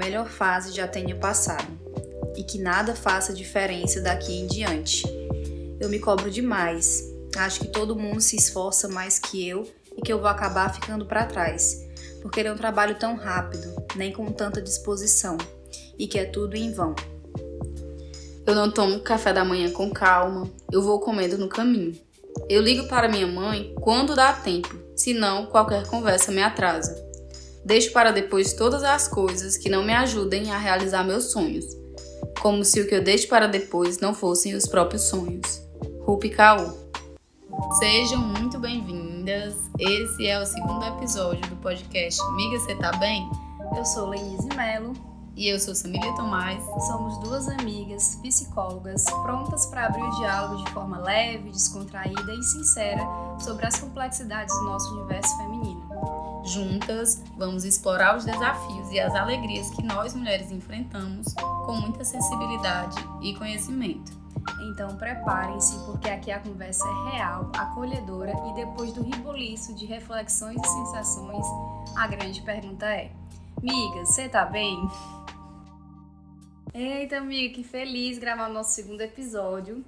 melhor fase já tenha passado e que nada faça diferença daqui em diante. Eu me cobro demais. Acho que todo mundo se esforça mais que eu e que eu vou acabar ficando para trás, porque um trabalho tão rápido, nem com tanta disposição, e que é tudo em vão. Eu não tomo café da manhã com calma, eu vou comendo no caminho. Eu ligo para minha mãe quando dá tempo, senão qualquer conversa me atrasa. Deixo para depois todas as coisas que não me ajudem a realizar meus sonhos, como se o que eu deixo para depois não fossem os próprios sonhos. Rupi Kaur. Sejam muito bem-vindas. Esse é o segundo episódio do podcast Miga, você tá bem? Eu sou Lenise Melo e eu sou Samília Tomás. Somos duas amigas psicólogas prontas para abrir o diálogo de forma leve, descontraída e sincera sobre as complexidades do nosso universo feminino. Juntas, vamos explorar os desafios e as alegrias que nós mulheres enfrentamos com muita sensibilidade e conhecimento. Então preparem-se, porque aqui a conversa é real, acolhedora e depois do riboliço de reflexões e sensações, a grande pergunta é: Miga, você tá bem? Eita, amiga, que feliz gravar o nosso segundo episódio.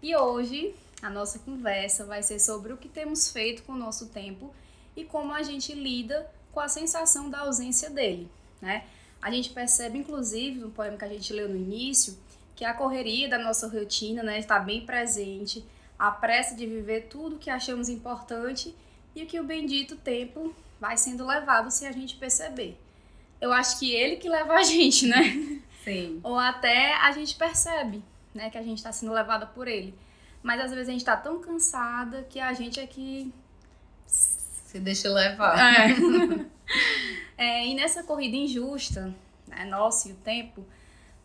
E hoje a nossa conversa vai ser sobre o que temos feito com o nosso tempo e como a gente lida com a sensação da ausência dele, né? A gente percebe, inclusive, no poema que a gente leu no início, que a correria da nossa rotina né, está bem presente, a pressa de viver tudo que achamos importante e que o bendito tempo vai sendo levado sem a gente perceber. Eu acho que ele que leva a gente, né? Sim. Ou até a gente percebe, né, que a gente está sendo levada por ele. Mas às vezes a gente está tão cansada que a gente é que se deixa levar. É. é, e nessa corrida injusta, né, nossa e o tempo,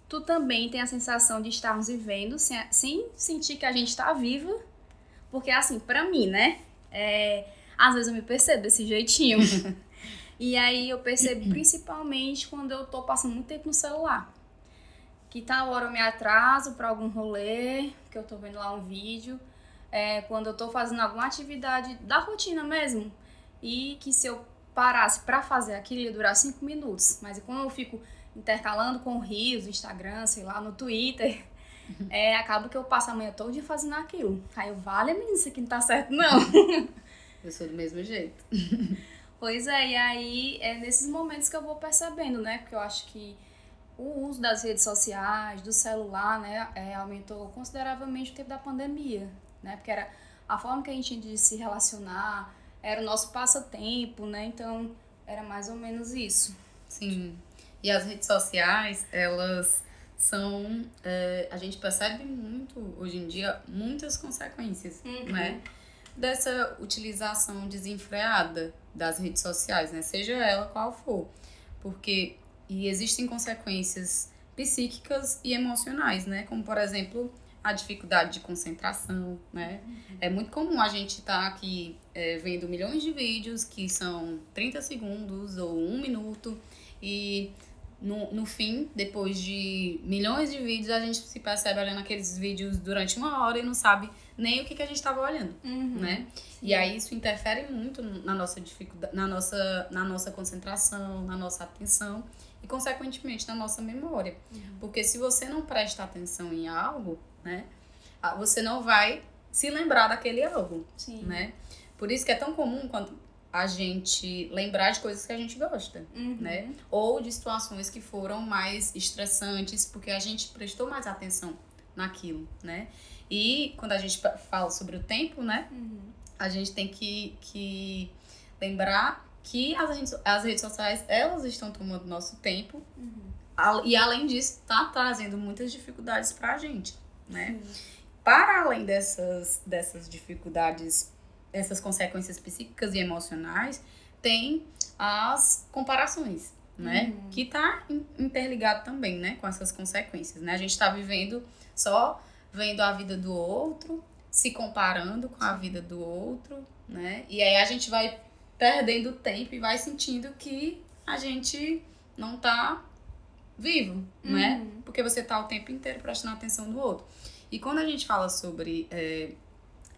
tu também tem a sensação de estarmos vivendo sem, sem sentir que a gente está viva. Porque assim, para mim, né? É, às vezes eu me percebo desse jeitinho. e aí eu percebo principalmente quando eu tô passando muito tempo no celular que tal hora eu me atraso para algum rolê, que eu tô vendo lá um vídeo, é, quando eu tô fazendo alguma atividade da rotina mesmo, e que se eu parasse para fazer aquilo ia durar cinco minutos, mas quando eu fico intercalando com rios, Instagram, sei lá, no Twitter, é, acaba que eu passo a manhã toda fazendo aquilo. Aí eu, vale, menina, isso aqui não tá certo, não. Eu sou do mesmo jeito. Pois é, e aí é nesses momentos que eu vou percebendo, né? Porque eu acho que o uso das redes sociais, do celular, né, é, aumentou consideravelmente o tempo da pandemia, né, porque era a forma que a gente tinha de se relacionar, era o nosso passatempo, né, então era mais ou menos isso. Sim, e as redes sociais, elas são, é, a gente percebe muito, hoje em dia, muitas consequências, uhum. né, dessa utilização desenfreada das redes sociais, né, seja ela qual for, porque e existem consequências psíquicas e emocionais, né? Como, por exemplo, a dificuldade de concentração, né? Uhum. É muito comum a gente estar tá aqui é, vendo milhões de vídeos que são 30 segundos ou um minuto e no, no fim, depois de milhões de vídeos, a gente se percebe olhando aqueles vídeos durante uma hora e não sabe nem o que, que a gente estava olhando, uhum. né? Sim. E aí isso interfere muito na nossa dificuldade, na nossa, na nossa concentração, na nossa atenção e, consequentemente, na nossa memória. Uhum. Porque se você não presta atenção em algo, né, você não vai se lembrar daquele algo, Sim. né? Por isso que é tão comum quando a gente lembrar de coisas que a gente gosta, uhum. né? Ou de situações que foram mais estressantes, porque a gente prestou mais atenção naquilo, né? E quando a gente fala sobre o tempo, né? Uhum. A gente tem que, que lembrar que as redes, as redes sociais elas estão tomando nosso tempo uhum. e além disso está trazendo muitas dificuldades para a gente, né? Para além dessas, dessas dificuldades, essas consequências psíquicas e emocionais, tem as comparações, né? Uhum. Que tá interligado também, né? Com essas consequências, né? A gente está vivendo só vendo a vida do outro, se comparando com a vida do outro, né? E aí a gente vai perdendo tempo e vai sentindo que a gente não tá vivo, uhum. né? Porque você tá o tempo inteiro prestando atenção no outro. E quando a gente fala sobre é,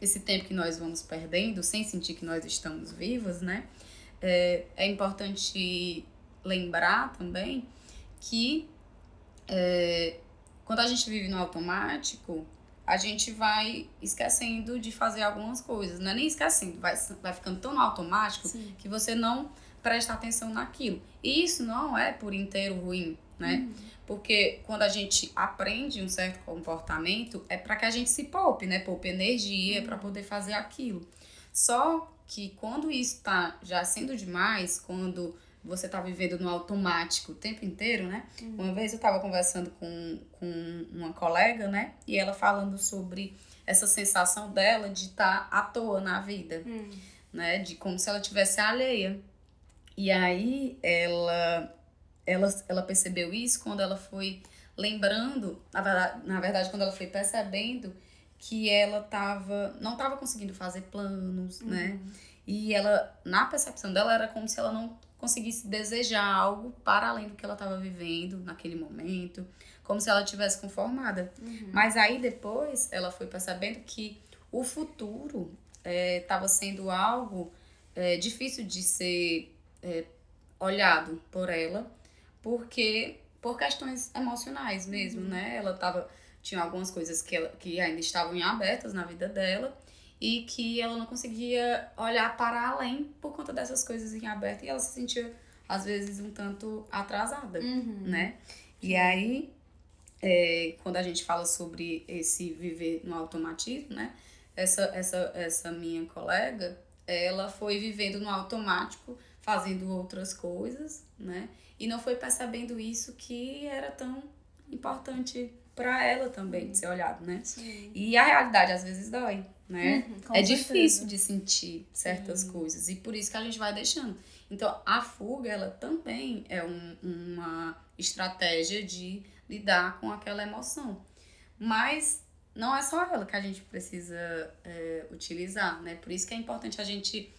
esse tempo que nós vamos perdendo sem sentir que nós estamos vivos, né? É, é importante lembrar também que é, quando a gente vive no automático, a gente vai esquecendo de fazer algumas coisas. Não é nem esquecendo, vai, vai ficando tão no automático Sim. que você não presta atenção naquilo. E isso não é por inteiro ruim, né? Uhum. Porque quando a gente aprende um certo comportamento, é para que a gente se poupe, né? Poupe energia uhum. para poder fazer aquilo. Só que quando isso está já sendo demais, quando você tá vivendo no automático o tempo inteiro, né? Uhum. Uma vez eu estava conversando com, com uma colega, né? E ela falando sobre essa sensação dela de estar tá à toa na vida, uhum. né? De como se ela tivesse alheia. E aí ela, ela, ela percebeu isso quando ela foi lembrando, na verdade, na verdade quando ela foi percebendo que ela tava, não estava conseguindo fazer planos, né? uhum. né? E ela, na percepção dela, era como se ela não conseguisse desejar algo para além do que ela estava vivendo naquele momento, como se ela tivesse conformada. Uhum. Mas aí depois ela foi percebendo que o futuro estava é, sendo algo é, difícil de ser é, olhado por ela, porque por questões emocionais mesmo, uhum. né? Ela tava tinha algumas coisas que, ela, que ainda estavam em abertas na vida dela e que ela não conseguia olhar para além por conta dessas coisas em aberto e ela se sentia às vezes um tanto atrasada, uhum. né? E aí, é, quando a gente fala sobre esse viver no automatismo, né? Essa, essa, essa minha colega, ela foi vivendo no automático, fazendo outras coisas, né? E não foi percebendo isso que era tão importante para ela também de ser olhado, né? Sim. E a realidade às vezes dói, né? Uhum, é certeza. difícil de sentir certas coisas e por isso que a gente vai deixando. Então, a fuga, ela também é um, uma estratégia de lidar com aquela emoção. Mas não é só ela que a gente precisa é, utilizar, né? Por isso que é importante a gente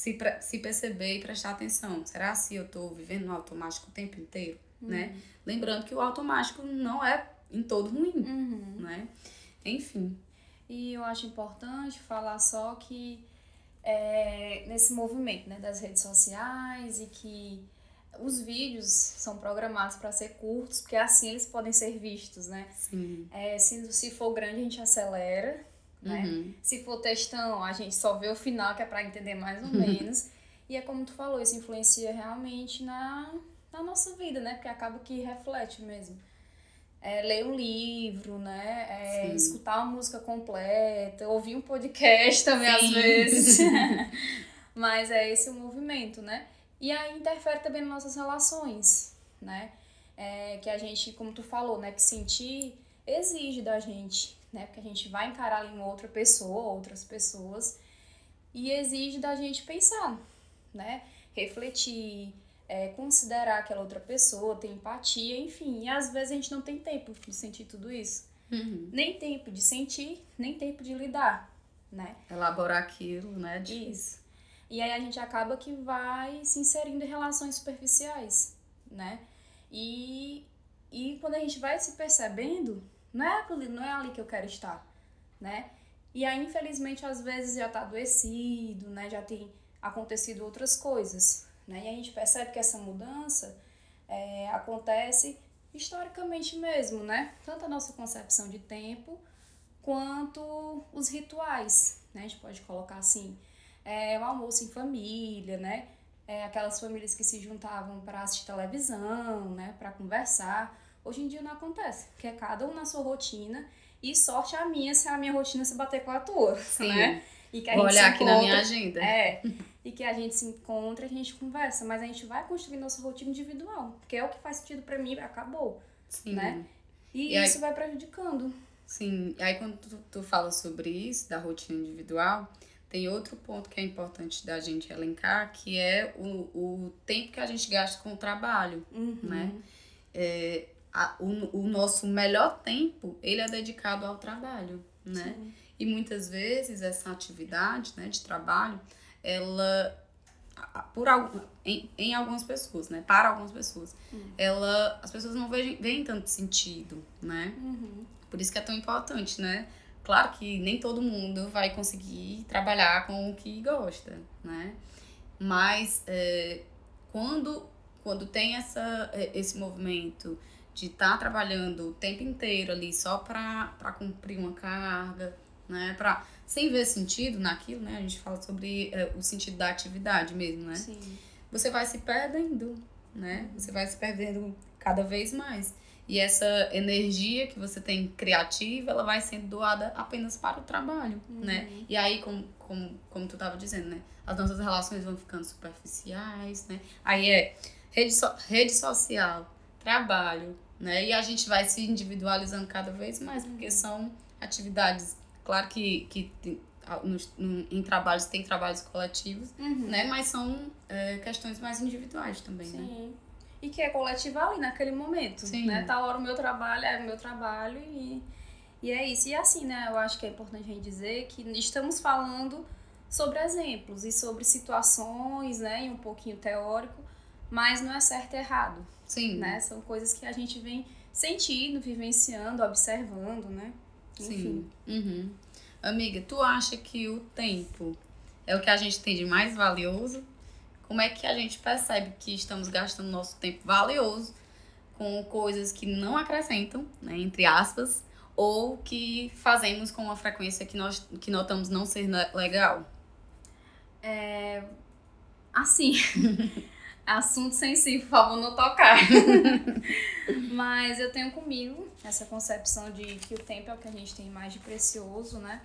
se, se perceber e prestar atenção. Será se eu estou vivendo no automático o tempo inteiro, né? Uhum. Lembrando que o automático não é em todo ruim, uhum. né? Enfim. E eu acho importante falar só que é, nesse movimento né, das redes sociais e que os vídeos são programados para ser curtos, porque assim eles podem ser vistos, né? Sim. É, se, se for grande, a gente acelera, né? Uhum. Se for textão, a gente só vê o final, que é para entender mais ou menos. E é como tu falou, isso influencia realmente na, na nossa vida, né? Porque acaba que reflete mesmo é, ler um livro, né? É, escutar uma música completa, ouvir um podcast também Sim. às vezes. Mas é esse o movimento, né? E aí interfere também nas nossas relações, né? É, que a gente, como tu falou, né? Que sentir exige da gente, né? Porque a gente vai encarar uma outra pessoa, outras pessoas, e exige da gente pensar, né? Refletir, é, considerar aquela outra pessoa, ter empatia, enfim. E às vezes a gente não tem tempo de sentir tudo isso. Uhum. Nem tempo de sentir, nem tempo de lidar, né? Elaborar aquilo, né? Isso. E aí a gente acaba que vai se inserindo em relações superficiais, né? E, e quando a gente vai se percebendo, não é, ali, não é ali que eu quero estar, né? E aí, infelizmente, às vezes já tá adoecido, né? Já tem acontecido outras coisas, né? E a gente percebe que essa mudança é, acontece historicamente mesmo, né? Tanto a nossa concepção de tempo quanto os rituais, né? A gente pode colocar assim, é, o almoço em família, né? É, aquelas famílias que se juntavam para assistir televisão, né? Para conversar. Hoje em dia não acontece, porque é cada um na sua rotina e sorte a minha se a minha rotina se bater com a tua, Sim. né? E que a Vou gente olhar aqui encontra, na minha agenda. É, e que a gente se encontra, a gente conversa, mas a gente vai construir nossa rotina individual, porque é o que faz sentido para mim, acabou, Sim. né? E, e isso aí, vai prejudicando. Sim, e aí quando tu, tu fala sobre isso, da rotina individual, tem outro ponto que é importante da gente elencar, que é o, o tempo que a gente gasta com o trabalho, uhum. né? É, a, o, o nosso melhor tempo, ele é dedicado ao trabalho, né? Sim. E muitas vezes essa atividade né, de trabalho, ela, por em, em algumas pessoas, né, para algumas pessoas, uhum. ela, as pessoas não veem, veem tanto sentido, né? Uhum. Por isso que é tão importante, né? Claro que nem todo mundo vai conseguir trabalhar com o que gosta, né? Mas é, quando quando tem essa, é, esse movimento de estar tá trabalhando o tempo inteiro ali só para cumprir uma carga, né? Pra, sem ver sentido naquilo, né? A gente fala sobre é, o sentido da atividade mesmo, né? Sim. Você vai se perdendo, né? Uhum. Você vai se perdendo cada vez mais. E essa energia que você tem criativa, ela vai sendo doada apenas para o trabalho, uhum. né? E aí, como, como, como tu estava dizendo, né? As nossas relações vão ficando superficiais, né? Aí é rede, so, rede social, trabalho, né? E a gente vai se individualizando cada vez mais, porque são atividades, claro que, que tem, nos, no, em trabalhos tem trabalhos coletivos, uhum. né? Mas são é, questões mais individuais também, Sim. né? e que é coletiva ali naquele momento, Sim. né? Tal hora o meu trabalho é o meu trabalho e, e é isso. E assim, né, eu acho que é importante a gente dizer que estamos falando sobre exemplos e sobre situações, né, e um pouquinho teórico, mas não é certo e errado. Sim. Né? São coisas que a gente vem sentindo, vivenciando, observando, né? Enfim. Sim. Uhum. Amiga, tu acha que o tempo é o que a gente tem de mais valioso como é que a gente percebe que estamos gastando nosso tempo valioso com coisas que não acrescentam, né, entre aspas, ou que fazemos com uma frequência que nós que notamos não ser legal? É, assim, assunto sensível, por favor, não tocar. Mas eu tenho comigo essa concepção de que o tempo é o que a gente tem mais de precioso, né?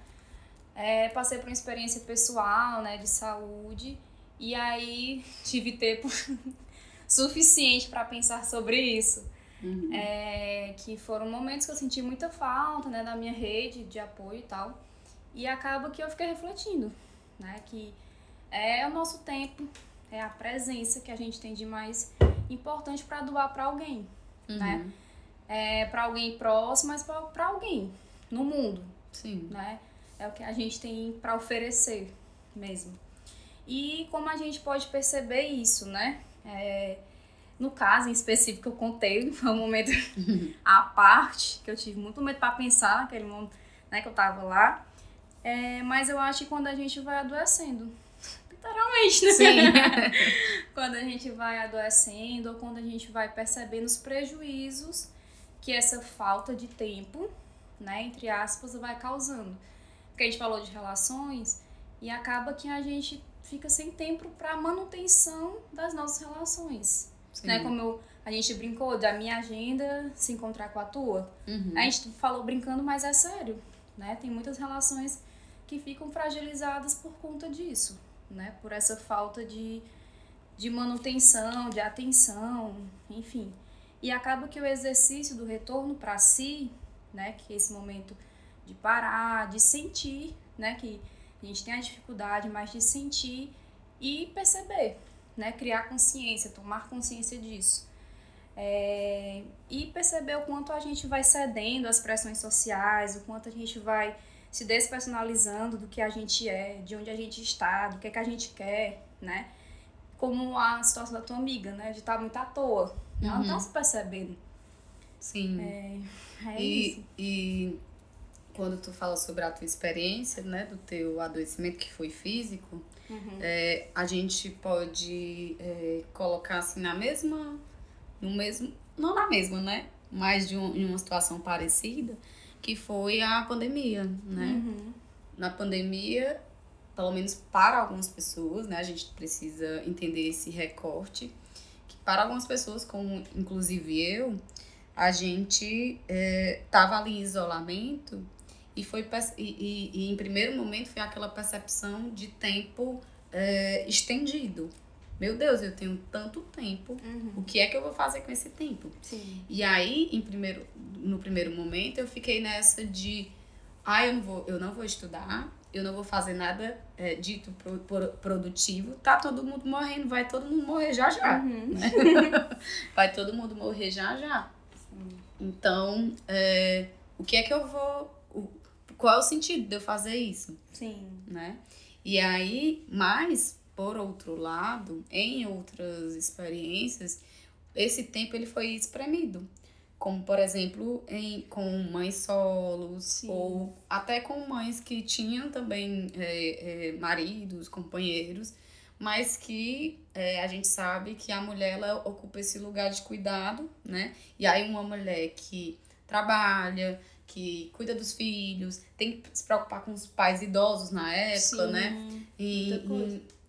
É, passei por uma experiência pessoal, né, de saúde, e aí tive tempo suficiente para pensar sobre isso. Uhum. É, que foram momentos que eu senti muita falta né, da minha rede de apoio e tal. E acaba que eu fiquei refletindo, né? Que é o nosso tempo, é a presença que a gente tem de mais importante para doar para alguém, uhum. né? É, para alguém próximo, mas para alguém no mundo. Sim. Né? É o que a gente tem para oferecer mesmo. E como a gente pode perceber isso, né? É, no caso em específico que eu contei, foi um momento à parte, que eu tive muito medo para pensar naquele momento né, que eu tava lá. É, mas eu acho que quando a gente vai adoecendo, literalmente, né? Sim. quando a gente vai adoecendo ou quando a gente vai percebendo os prejuízos que essa falta de tempo, né, entre aspas, vai causando. Porque a gente falou de relações e acaba que a gente fica sem tempo para manutenção das nossas relações. Né? Como eu, a gente brincou da minha agenda se encontrar com a tua. Uhum. A gente falou brincando, mas é sério. Né? Tem muitas relações que ficam fragilizadas por conta disso, né? Por essa falta de, de manutenção, de atenção, enfim. E acaba que o exercício do retorno para si, né? Que é esse momento de parar, de sentir, né? Que a gente tem a dificuldade mais de sentir e perceber, né? Criar consciência, tomar consciência disso. É, e perceber o quanto a gente vai cedendo às pressões sociais, o quanto a gente vai se despersonalizando do que a gente é, de onde a gente está, do que, é que a gente quer, né? Como a situação da tua amiga, né? De estar muito à toa. Ela não tá uhum. se percebendo. Sim. É, é e, isso. E quando tu fala sobre a tua experiência, né, do teu adoecimento que foi físico, uhum. é, a gente pode é, colocar assim na mesma, no mesmo, não na mesma, né, mas de um, em uma situação parecida, que foi a pandemia, né? Uhum. Na pandemia, pelo menos para algumas pessoas, né, a gente precisa entender esse recorte, que para algumas pessoas, como inclusive eu, a gente estava é, ali em isolamento e, foi, e, e, e, em primeiro momento foi aquela percepção de tempo é, estendido. Meu Deus, eu tenho tanto tempo, uhum. o que é que eu vou fazer com esse tempo? Sim. E aí, em primeiro, no primeiro momento, eu fiquei nessa de, ah, eu não vou, eu não vou estudar, eu não vou fazer nada é, dito pro, pro, produtivo, tá todo mundo morrendo, vai todo mundo morrer já já. Uhum. Né? vai todo mundo morrer já já. Sim. Então, é, o que é que eu vou qual é o sentido de eu fazer isso? Sim. Né? E aí, mas, por outro lado, em outras experiências, esse tempo ele foi espremido. Como, por exemplo, em, com mães solos, Sim. ou até com mães que tinham também é, é, maridos, companheiros, mas que é, a gente sabe que a mulher ela ocupa esse lugar de cuidado, né? E aí uma mulher que trabalha, que cuida dos filhos, tem que se preocupar com os pais idosos na época, Sim, né? E,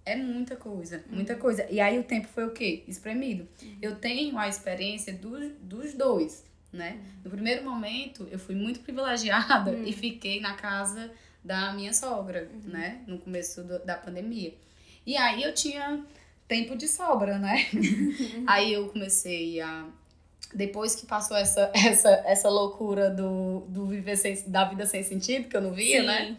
é muita coisa, muita coisa. E aí o tempo foi o quê? Espremido. Eu tenho a experiência dos, dos dois, né? No primeiro momento, eu fui muito privilegiada e fiquei na casa da minha sogra, né? No começo do- da pandemia. E aí eu tinha tempo de sobra, né? aí eu comecei a depois que passou essa, essa, essa loucura do, do viver sem, da vida sem sentido, que eu não via, Sim. né?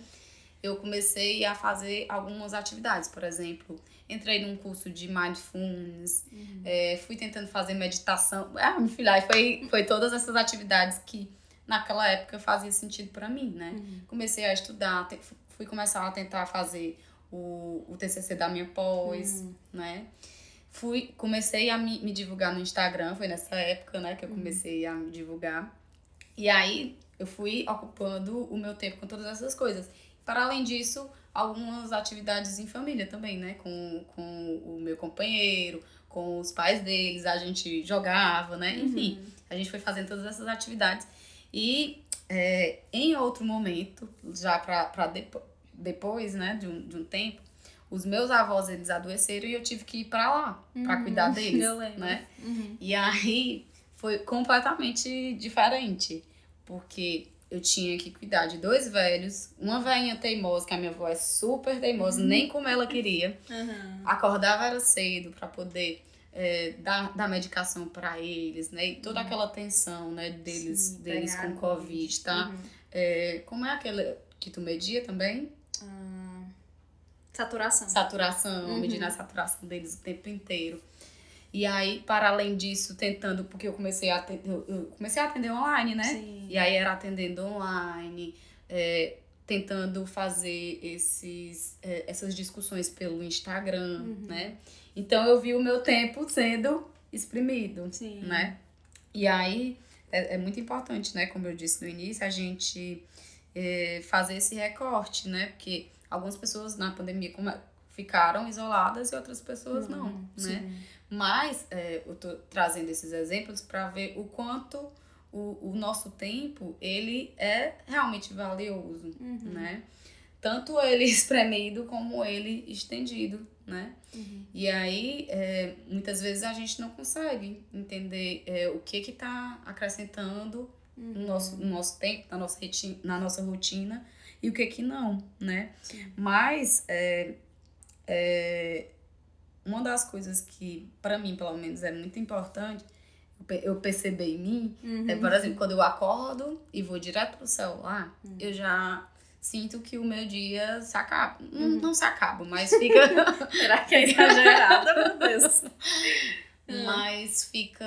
Eu comecei a fazer algumas atividades. Por exemplo, entrei num curso de mindfulness, eh, fui tentando fazer meditação. Ah, meu filho, aí foi, foi todas essas atividades que naquela época fazia sentido pra mim, né? Comecei a estudar, te- fui começar a tentar fazer o, o TCC da minha pós, né? Fui, comecei a me, me divulgar no Instagram, foi nessa época, né, que eu comecei a me divulgar. E aí eu fui ocupando o meu tempo com todas essas coisas. Para além disso, algumas atividades em família também, né? Com, com o meu companheiro, com os pais deles, a gente jogava, né? Enfim, a gente foi fazendo todas essas atividades. E é, em outro momento, já para depo depois, né, de um, de um tempo, os meus avós eles adoeceram e eu tive que ir para lá para cuidar deles, eu lembro. né? Uhum. E aí foi completamente diferente, porque eu tinha que cuidar de dois velhos, uma velhinha teimosa, que a minha avó é super teimosa, nem como ela queria. Uhum. Acordava era cedo para poder é, dar, dar medicação para eles, né? E toda aquela tensão, né, deles, Sim, deles com Covid, tá? Uhum. É, como é aquele que tu media também? Ah, saturação. saturação, Uhum. medindo a saturação deles o tempo inteiro. E aí, para além disso, tentando, porque eu comecei a atender, eu comecei a atender online, né? Sim. E aí era atendendo online, é, tentando fazer esses, é, essas discussões pelo Instagram, Uhum. né? Então eu vi o meu tempo sendo exprimido, Sim. né? E aí é, é muito importante, né? Como eu disse no início, a gente é, fazer esse recorte, né? Porque algumas pessoas na pandemia é- ficaram isoladas e outras pessoas não, Uhum. né? Sim. Mas é, eu tô trazendo esses exemplos para ver o quanto o, o nosso tempo ele é realmente valioso, Uhum. né? Tanto ele espremido como ele estendido, né? Uhum. E aí, é, muitas vezes a gente não consegue entender é, o que que tá acrescentando Uhum. no nosso, no nosso tempo, na nossa, reti- na nossa rotina e o que que não, né? Sim. Mas é, é, uma das coisas que, para mim, pelo menos, é muito importante eu pe- eu perceber em mim é, Uhum. por exemplo, quando eu acordo e vou direto pro celular, eu já sinto que o meu dia se acaba. Não, não se acaba, mas fica. Será que é exagerada, meu Deus? mas fica.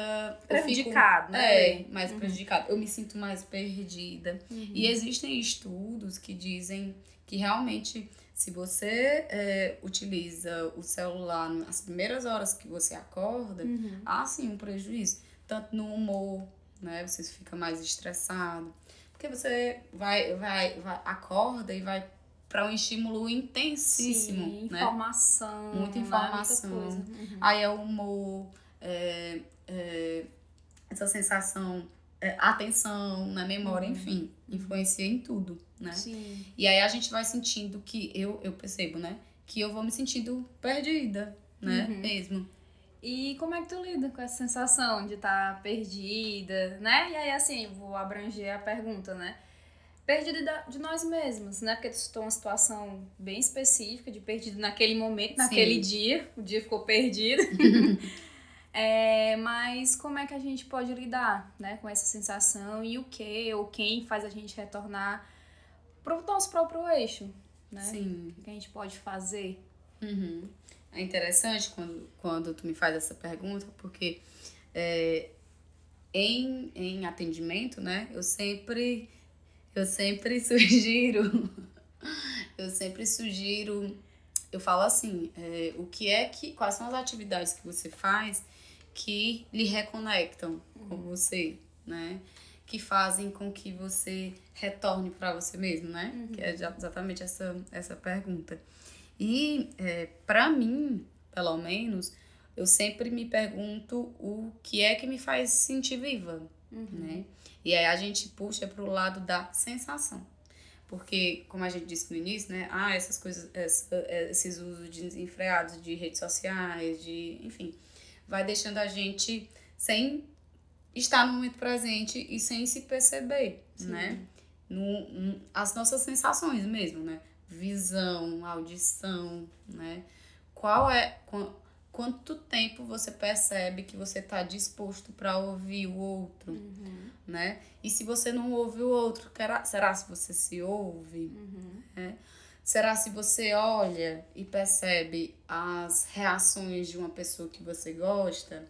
eu fico- Prejudicado, né? É, mais prejudicado. Eu me sinto mais perdida. Uhum. E existem estudos que dizem que realmente, se você é, utiliza o celular nas primeiras horas que você acorda, Uhum. há sim um prejuízo. Tanto no humor, né? Você fica mais estressado. Porque você vai, vai, vai acorda e vai para um estímulo intensíssimo, Sim, né? informação. Muita né? informação. Muita coisa. Uhum. Aí é o humor, é, é, essa sensação, é, atenção na memória, enfim, influencia em tudo, né? Sim. E aí a gente vai sentindo que, eu, eu percebo, né? Que eu vou me sentindo perdida, né? Uhum. Mesmo. E como é que tu lida com essa sensação de estar perdida, né? E aí, assim, vou abranger a pergunta, né? Perdida da- de nós mesmos, né? Porque tu citou uma situação bem específica de perdido naquele momento, naquele Sim. dia. O dia ficou perdido. É, mas como é que a gente pode lidar, né? Com essa sensação e o que ou quem faz a gente retornar pro nosso próprio eixo, né? Sim. O que a gente pode fazer? Uhum. É interessante quando, quando tu me faz essa pergunta, porque é, em, em atendimento, né, eu sempre, eu sempre sugiro, eu sempre sugiro, eu falo assim, é, o que é que, quais são as atividades que você faz que lhe reconectam com você, né? Que fazem com que você retorne para você mesmo, né? Que é já- exatamente essa, essa pergunta. E é, para mim, pelo menos, eu sempre me pergunto o que é que me faz sentir viva, uhum. né? E aí a gente puxa para o lado da sensação. Porque, como a gente disse no início, né? Ah, essas coisas, essa, esses usos desenfreados de redes sociais, de. Enfim, vai deixando a gente sem estar no momento presente e sem se perceber, Sim. né? No, no, as nossas sensações mesmo, né? Visão, audição, né? Qual é. Quanto tempo você percebe que você está disposto para ouvir o outro, uhum. né? E se você não ouve o outro, será se você se ouve? Uhum. Né? Será se você olha e percebe as reações de uma pessoa que você gosta?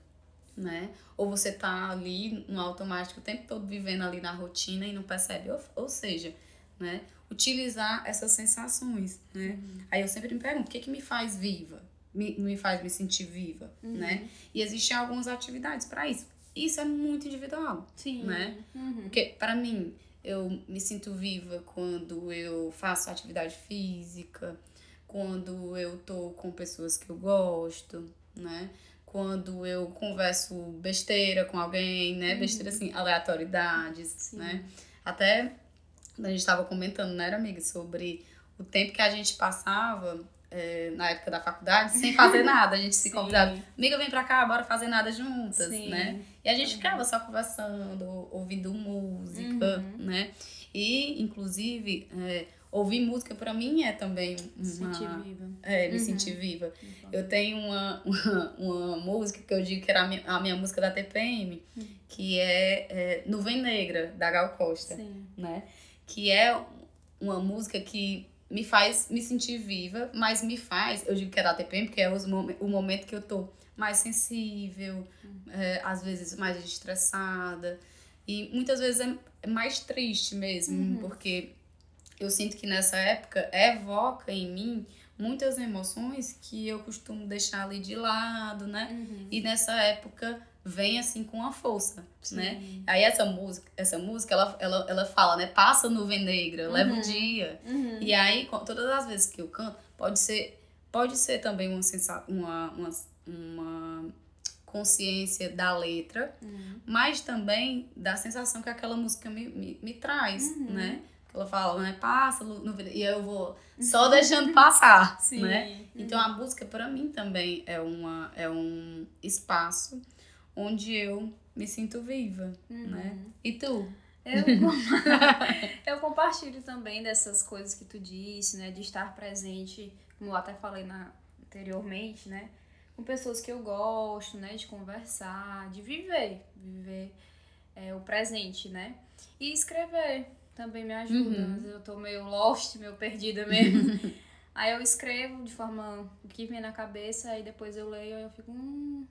né? Ou você tá ali no automático o tempo todo vivendo ali na rotina e não percebe. Ou, ou seja, né? Utilizar essas sensações, né? Uhum. Aí eu sempre me pergunto, o que que me faz viva? Me, me faz me sentir viva, uhum. né? E existem algumas atividades para isso. Isso é muito individual, Sim. né? Uhum. Porque para mim, eu me sinto viva quando eu faço atividade física, quando eu tô com pessoas que eu gosto, né? quando eu converso besteira com alguém, né? Uhum. Besteira assim, aleatoriedades, Sim. né? Até a gente estava comentando, né, amiga, sobre o tempo que a gente passava é, na época da faculdade sem fazer nada. A gente se convidava, amiga, vem pra cá, bora fazer nada juntas, Sim. né? E a gente ficava só conversando, ouvindo música, uhum. né? E, inclusive, é, ouvir música para mim é também uma, sentir viva. É, me uhum. sentir viva. Eu tenho uma, uma, uma, música que eu digo que era a minha, a minha música da TPM, uhum. que é, é, Nuvem Negra, da Gal Costa, Sim. né? Que é uma música que me faz me sentir viva, mas me faz, eu digo que é da TPM porque é os, o momento que eu tô mais sensível, uhum. é, às vezes mais estressada, e muitas vezes é mais triste mesmo, uhum. porque eu sinto que nessa época evoca em mim muitas emoções que eu costumo deixar ali de lado, né? Uhum. E nessa época vem assim com a força, Sim. né? Aí essa música, essa música ela, ela, ela fala, né? Passa nuvem negra, uhum. leva o dia. Uhum. E aí todas as vezes que eu canto, pode ser pode ser também uma sensação, uma, uma, uma consciência da letra, uhum. mas também da sensação que aquela música me, me, me traz, uhum. né? ela fala, né? Passa no, e eu vou só deixando passar, Sim. né? Então a música para mim também é uma é um espaço onde eu me sinto viva, uhum. né? E tu? Eu, eu compartilho também dessas coisas que tu disse, né? De estar presente, como eu até falei na, anteriormente, né? Com pessoas que eu gosto, né? De conversar, de viver, viver é, o presente, né? E escrever, também me ajuda. Uhum. Eu tô meio lost, meio perdida mesmo. aí eu escrevo de forma o que vem na cabeça, aí depois eu leio e eu fico. Hum,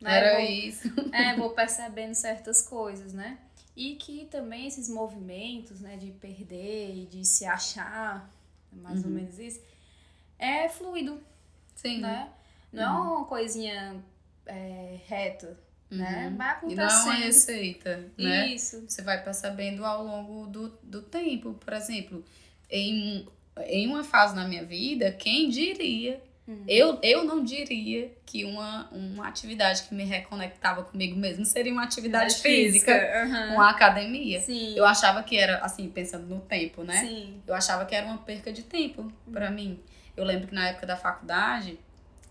né? Era vou, isso. É, vou percebendo certas coisas, né? E que também esses movimentos, né, de perder e de se achar, mais uhum. ou menos isso, é fluido. Sim. Né? Não é uhum. uma coisinha é, reta né? Uhum. Vai acontecendo. E não é uma receita, né? Isso. Você vai percebendo ao longo do, do tempo. Por exemplo, em, em uma fase na minha vida, quem diria Uhum. Eu, eu não diria que uma, uma atividade que me reconectava comigo mesmo seria uma atividade física, física. Uhum. uma academia. Sim. Eu achava que era, assim, pensando no tempo, né? Sim. Eu achava que era uma perca de tempo uhum. para mim. Eu lembro que na época da faculdade,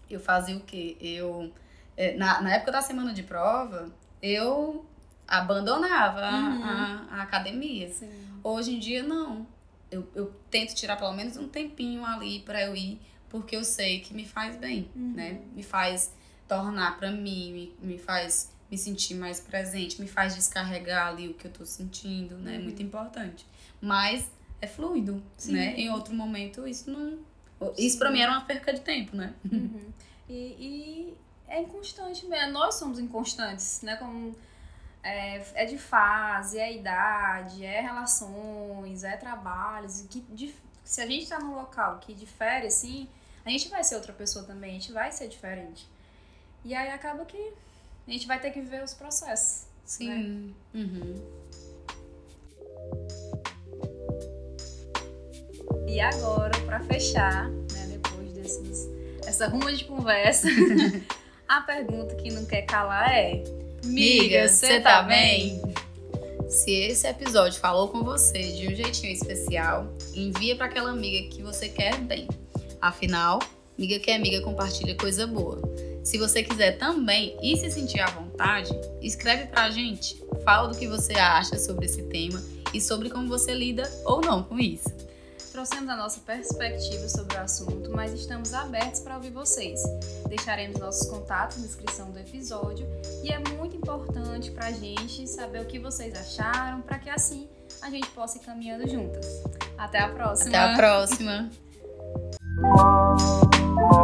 eu fazia o quê? Eu é, na, na época da semana de prova, eu abandonava uhum. a, a, academia. Sim. Hoje em dia, não. Eu, eu tento tirar pelo menos um tempinho ali para eu ir, porque eu sei que me faz bem, uhum. né? Me faz tornar para mim, me, me faz me sentir mais presente, me faz descarregar ali o que eu tô sentindo, né? Uhum. Muito importante. Mas é fluido, Sim. né? Em outro momento, isso não. Isso para mim era uma perca de tempo, né? Uhum. E, e é inconstante mesmo. Nós somos inconstantes, né? Como é, é de fase, é idade, é relações, é trabalhos. Que, se a gente tá num local que difere, assim, a gente vai ser outra pessoa também, a gente vai ser diferente. E aí acaba que a gente vai ter que viver os processos. Sim. Né? Uhum. E agora, para fechar, né, depois essa ruma de conversa, a pergunta que não quer calar é: Miga, você tá bem? Se esse episódio falou com você de um jeitinho especial, envia para aquela amiga que você quer bem. Afinal, amiga que é amiga compartilha coisa boa. Se você quiser também e se sentir à vontade, escreve pra gente. Fala do que você acha sobre esse tema e sobre como você lida ou não com isso. Trouxemos a nossa perspectiva sobre o assunto, mas estamos abertos para ouvir vocês. Deixaremos nossos contatos na descrição do episódio e é muito importante para a gente saber o que vocês acharam, para que assim a gente possa ir caminhando juntas. Até a próxima! Até a próxima!